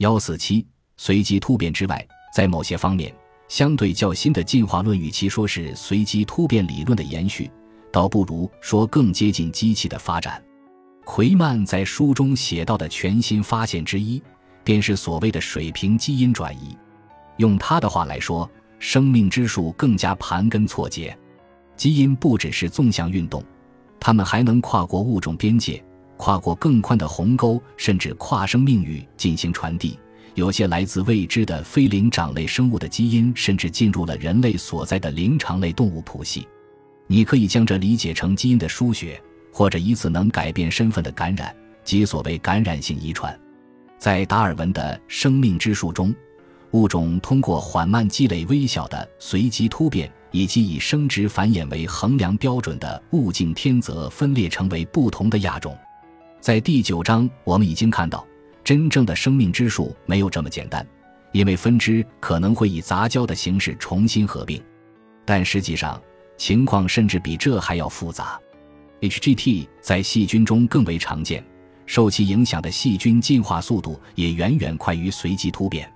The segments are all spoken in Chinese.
幺四七随机突变之外，在某些方面，相对较新的进化论与其说是随机突变理论的延续，倒不如说更接近机器的发展。奎曼在书中写到的全新发现之一，便是所谓的水平基因转移。用他的话来说，生命之树更加盘根错节。基因不只是纵向运动，它们还能跨过物种边界，跨过更宽的鸿沟，甚至跨生命域进行传递。有些来自未知的非灵长类生物的基因，甚至进入了人类所在的灵长类动物谱系。你可以将这理解成基因的输血。或者一次能改变身份的感染，即所谓感染性遗传。在达尔文的生命之树中，物种通过缓慢积累微小的随机突变，以及以生殖繁衍为衡量标准的物竞天择，分裂成为不同的亚种。在第九章，我们已经看到，真正的生命之树没有这么简单，因为分支可能会以杂交的形式重新合并。但实际上，情况甚至比这还要复杂。HGT 在细菌中更为常见，受其影响的细菌进化速度也远远快于随机突变。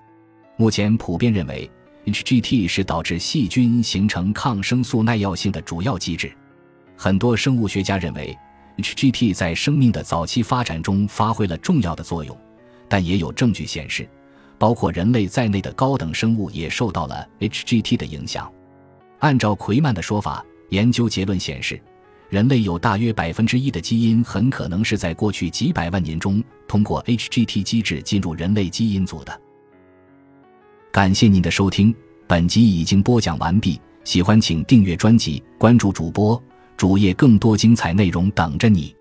目前普遍认为，HGT 是导致细菌形成抗生素耐药性的主要机制。很多生物学家认为，HGT 在生命的早期发展中发挥了重要的作用，但也有证据显示，包括人类在内的高等生物也受到了 HGT 的影响。按照奎曼的说法，研究结论显示。人类有大约百分之一的基因很可能是在过去几百万年中通过 HGT 机制进入人类基因组的。感谢您的收听，本集已经播讲完毕。喜欢请订阅专辑，关注主播主页，更多精彩内容等着你。